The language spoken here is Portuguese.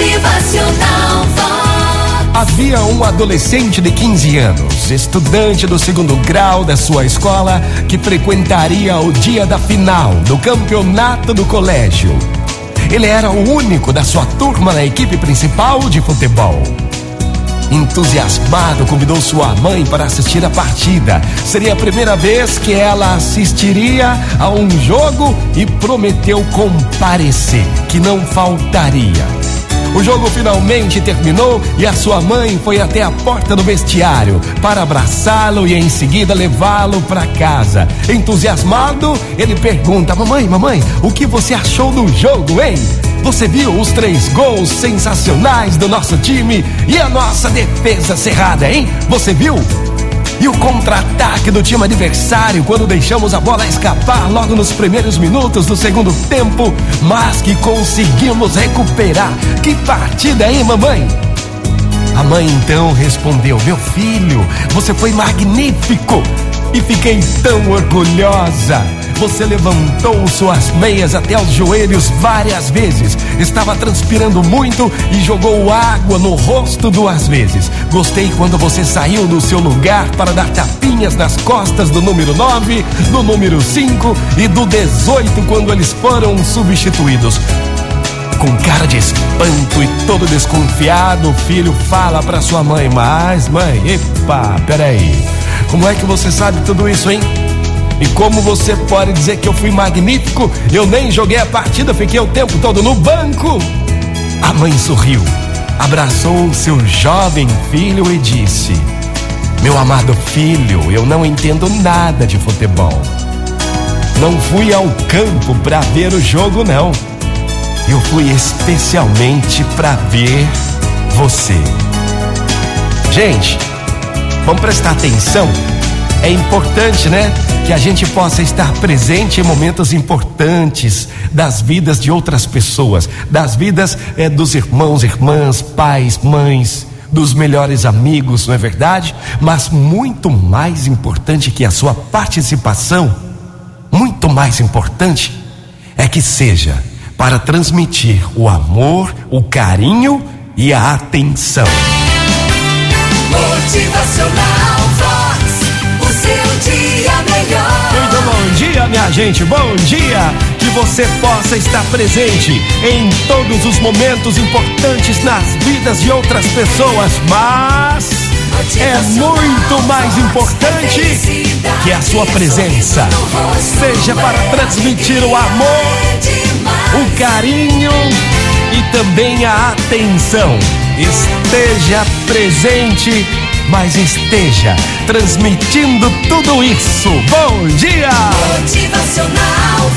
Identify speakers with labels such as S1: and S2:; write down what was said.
S1: Motivacional Vox.
S2: Havia um adolescente de 15 anos, estudante do segundo grau da sua escola, que frequentaria o dia da final do campeonato do colégio. Ele era o único da sua turma na equipe principal de futebol. Entusiasmado, convidou sua mãe para assistir a partida. Seria a primeira vez que ela assistiria a um jogo e prometeu comparecer, que não faltaria. O jogo finalmente terminou e a sua mãe foi até a porta do vestiário para abraçá-lo e em seguida levá-lo para casa. Entusiasmado, ele pergunta: Mamãe, mamãe, o que você achou do jogo, hein? Você viu os três gols sensacionais do nosso time e a nossa defesa cerrada, hein? Você viu? E o contra-ataque do time adversário quando deixamos a bola escapar logo nos primeiros minutos do segundo tempo, mas que conseguimos recuperar. Que partida, hein, mamãe? A mãe então respondeu: Meu filho, você foi magnífico e fiquei tão orgulhosa. Você levantou suas meias até os joelhos várias vezes. Estava transpirando muito e jogou água no rosto duas vezes. Gostei quando você saiu do seu lugar para dar tapinhas nas costas do número 9, do número 5 e do 18 quando eles foram substituídos. Com cara de espanto e todo desconfiado, o filho fala para sua mãe: Mas, mãe, epa, peraí. Como é que você sabe tudo isso, hein? E como você pode dizer que eu fui magnífico? Eu nem joguei a partida, fiquei o tempo todo no banco. A mãe sorriu, abraçou seu jovem filho e disse: Meu amado filho, eu não entendo nada de futebol. Não fui ao campo para ver o jogo, não. Eu fui especialmente para ver você. Gente, vamos prestar atenção. É importante, né? Que a gente possa estar presente em momentos importantes das vidas de outras pessoas, das vidas é, dos irmãos, irmãs, pais, mães, dos melhores amigos, não é verdade? Mas muito mais importante que a sua participação, muito mais importante é que seja para transmitir o amor, o carinho e a atenção.
S1: Motivacional Vox. O seu dia melhor.
S2: Muito bom dia, minha gente, bom dia! Que você possa estar presente em todos os momentos importantes nas vidas de outras pessoas, mas é muito mais importante que a sua presença seja para transmitir o amor, o carinho e também a atenção. Esteja presente, mas esteja transmitindo tudo isso. Bom dia! Motivacional